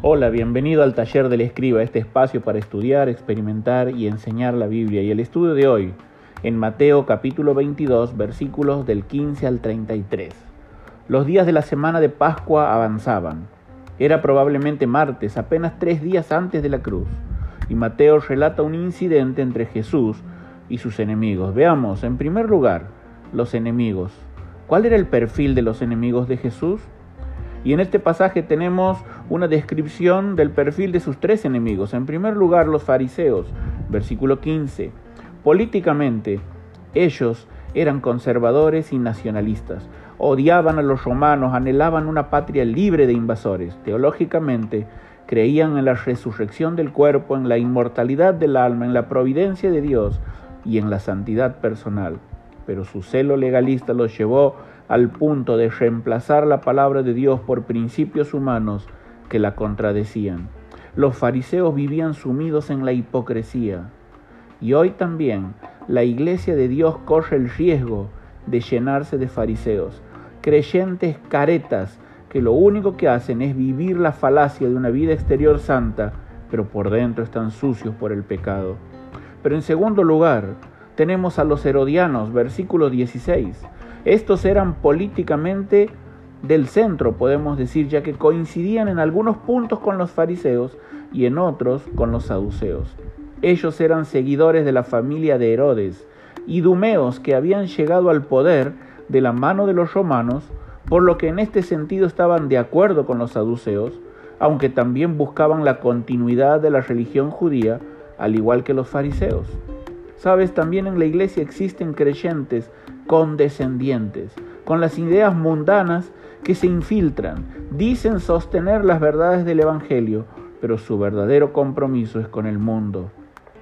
Hola, bienvenido al taller del escriba, este espacio para estudiar, experimentar y enseñar la Biblia. Y el estudio de hoy, en Mateo capítulo 22, versículos del 15 al 33. Los días de la semana de Pascua avanzaban. Era probablemente martes, apenas tres días antes de la cruz. Y Mateo relata un incidente entre Jesús y sus enemigos. Veamos, en primer lugar, los enemigos. ¿Cuál era el perfil de los enemigos de Jesús? Y en este pasaje tenemos una descripción del perfil de sus tres enemigos. En primer lugar, los fariseos, versículo 15. Políticamente, ellos eran conservadores y nacionalistas. Odiaban a los romanos, anhelaban una patria libre de invasores. Teológicamente, creían en la resurrección del cuerpo, en la inmortalidad del alma, en la providencia de Dios y en la santidad personal. Pero su celo legalista los llevó al punto de reemplazar la palabra de Dios por principios humanos que la contradecían. Los fariseos vivían sumidos en la hipocresía. Y hoy también la iglesia de Dios corre el riesgo de llenarse de fariseos, creyentes caretas que lo único que hacen es vivir la falacia de una vida exterior santa, pero por dentro están sucios por el pecado. Pero en segundo lugar, tenemos a los herodianos, versículo 16. Estos eran políticamente del centro, podemos decir, ya que coincidían en algunos puntos con los fariseos y en otros con los saduceos. Ellos eran seguidores de la familia de Herodes, idumeos que habían llegado al poder de la mano de los romanos, por lo que en este sentido estaban de acuerdo con los saduceos, aunque también buscaban la continuidad de la religión judía, al igual que los fariseos. Sabes, también en la iglesia existen creyentes condescendientes, con las ideas mundanas que se infiltran, dicen sostener las verdades del Evangelio, pero su verdadero compromiso es con el mundo.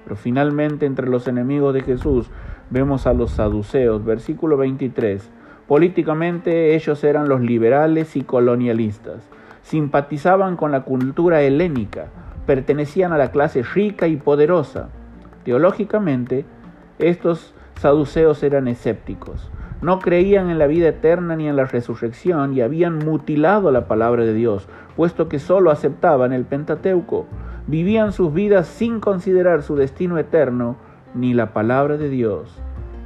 Pero finalmente entre los enemigos de Jesús vemos a los saduceos, versículo 23. Políticamente ellos eran los liberales y colonialistas, simpatizaban con la cultura helénica, pertenecían a la clase rica y poderosa. Teológicamente, estos saduceos eran escépticos. No creían en la vida eterna ni en la resurrección y habían mutilado la palabra de Dios, puesto que sólo aceptaban el Pentateuco. Vivían sus vidas sin considerar su destino eterno ni la palabra de Dios.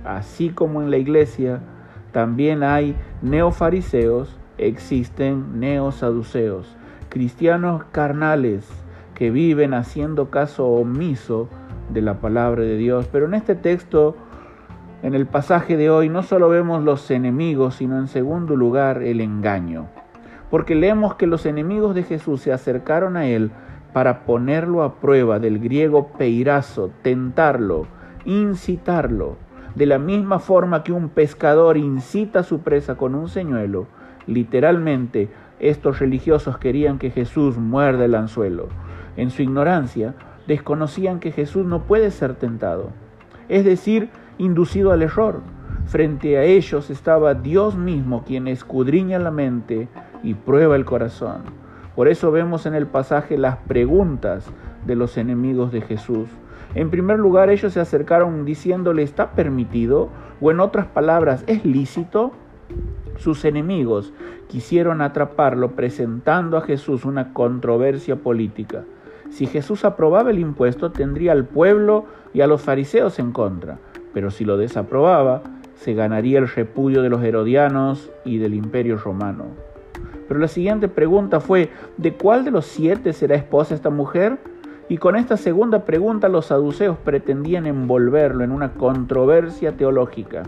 Así como en la iglesia también hay neofariseos, existen neosaduceos, cristianos carnales que viven haciendo caso omiso de la palabra de Dios. Pero en este texto en el pasaje de hoy no solo vemos los enemigos, sino en segundo lugar el engaño. Porque leemos que los enemigos de Jesús se acercaron a él para ponerlo a prueba del griego peirazo, tentarlo, incitarlo. De la misma forma que un pescador incita a su presa con un señuelo, literalmente estos religiosos querían que Jesús muerda el anzuelo. En su ignorancia, desconocían que Jesús no puede ser tentado. Es decir, inducido al error. Frente a ellos estaba Dios mismo quien escudriña la mente y prueba el corazón. Por eso vemos en el pasaje las preguntas de los enemigos de Jesús. En primer lugar, ellos se acercaron diciéndole, ¿está permitido? O en otras palabras, ¿es lícito? Sus enemigos quisieron atraparlo presentando a Jesús una controversia política. Si Jesús aprobaba el impuesto, tendría al pueblo y a los fariseos en contra pero si lo desaprobaba, se ganaría el repudio de los herodianos y del imperio romano. Pero la siguiente pregunta fue, ¿de cuál de los siete será esposa esta mujer? Y con esta segunda pregunta los saduceos pretendían envolverlo en una controversia teológica.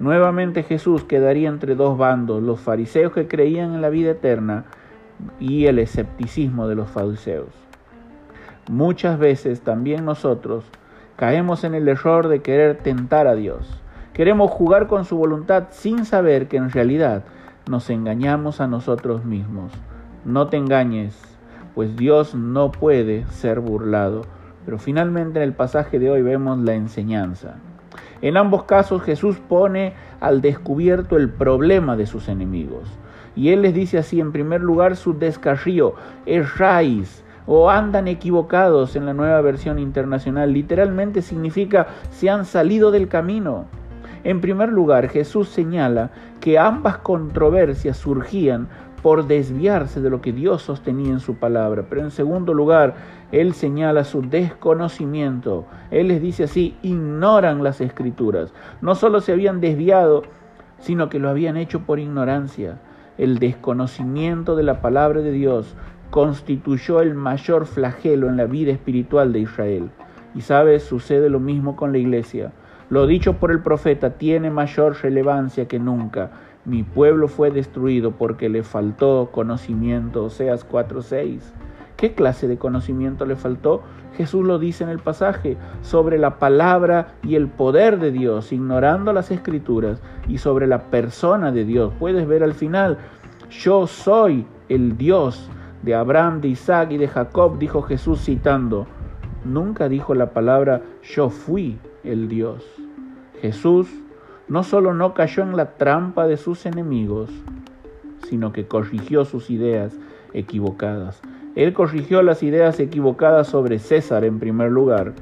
Nuevamente Jesús quedaría entre dos bandos, los fariseos que creían en la vida eterna y el escepticismo de los fariseos. Muchas veces también nosotros Caemos en el error de querer tentar a Dios. Queremos jugar con su voluntad sin saber que en realidad nos engañamos a nosotros mismos. No te engañes, pues Dios no puede ser burlado. Pero finalmente en el pasaje de hoy vemos la enseñanza. En ambos casos Jesús pone al descubierto el problema de sus enemigos. Y Él les dice así, en primer lugar, su descarrío, es raíz o andan equivocados en la nueva versión internacional. Literalmente significa se han salido del camino. En primer lugar, Jesús señala que ambas controversias surgían por desviarse de lo que Dios sostenía en su palabra. Pero en segundo lugar, Él señala su desconocimiento. Él les dice así, ignoran las escrituras. No solo se habían desviado, sino que lo habían hecho por ignorancia. El desconocimiento de la palabra de Dios constituyó el mayor flagelo en la vida espiritual de Israel. Y sabes, sucede lo mismo con la iglesia. Lo dicho por el profeta tiene mayor relevancia que nunca. Mi pueblo fue destruido porque le faltó conocimiento. Oseas 4:6. ¿Qué clase de conocimiento le faltó? Jesús lo dice en el pasaje, sobre la palabra y el poder de Dios, ignorando las escrituras, y sobre la persona de Dios. Puedes ver al final, yo soy el Dios de Abraham, de Isaac y de Jacob, dijo Jesús citando. Nunca dijo la palabra yo fui el Dios. Jesús no solo no cayó en la trampa de sus enemigos, sino que corrigió sus ideas equivocadas. Él corrigió las ideas equivocadas sobre César en primer lugar.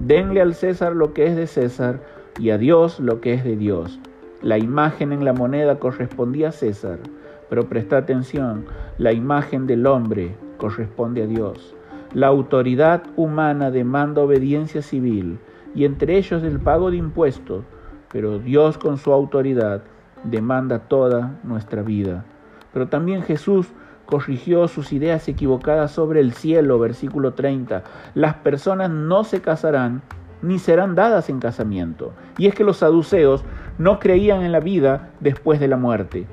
Denle al César lo que es de César y a Dios lo que es de Dios. La imagen en la moneda correspondía a César, pero presta atención, la imagen del hombre corresponde a Dios. La autoridad humana demanda obediencia civil y entre ellos el pago de impuestos, pero Dios con su autoridad demanda toda nuestra vida. Pero también Jesús corrigió sus ideas equivocadas sobre el cielo, versículo 30. Las personas no se casarán ni serán dadas en casamiento. Y es que los saduceos no creían en la vida después de la muerte.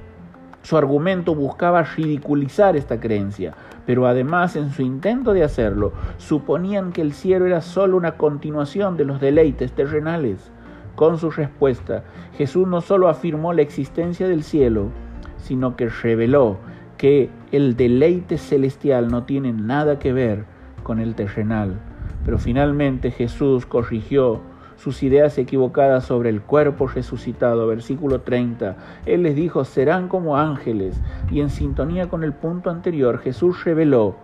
Su argumento buscaba ridiculizar esta creencia, pero además en su intento de hacerlo suponían que el cielo era sólo una continuación de los deleites terrenales. Con su respuesta, Jesús no solo afirmó la existencia del cielo, sino que reveló que el deleite celestial no tiene nada que ver con el terrenal. Pero finalmente Jesús corrigió sus ideas equivocadas sobre el cuerpo resucitado. Versículo 30. Él les dijo, serán como ángeles. Y en sintonía con el punto anterior, Jesús reveló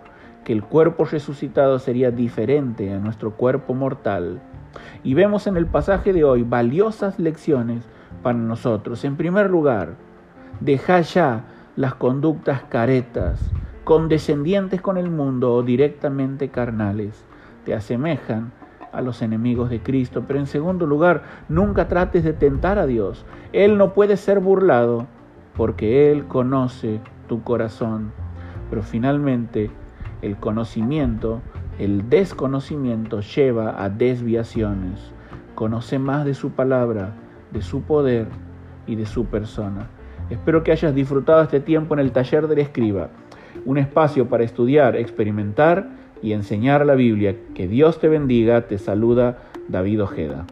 que el cuerpo resucitado sería diferente a nuestro cuerpo mortal. Y vemos en el pasaje de hoy valiosas lecciones para nosotros. En primer lugar, deja ya las conductas caretas, condescendientes con el mundo o directamente carnales. Te asemejan a los enemigos de Cristo. Pero en segundo lugar, nunca trates de tentar a Dios. Él no puede ser burlado porque Él conoce tu corazón. Pero finalmente, el conocimiento, el desconocimiento lleva a desviaciones. Conoce más de su palabra, de su poder y de su persona. Espero que hayas disfrutado este tiempo en el taller del escriba, un espacio para estudiar, experimentar y enseñar la Biblia. Que Dios te bendiga, te saluda David Ojeda.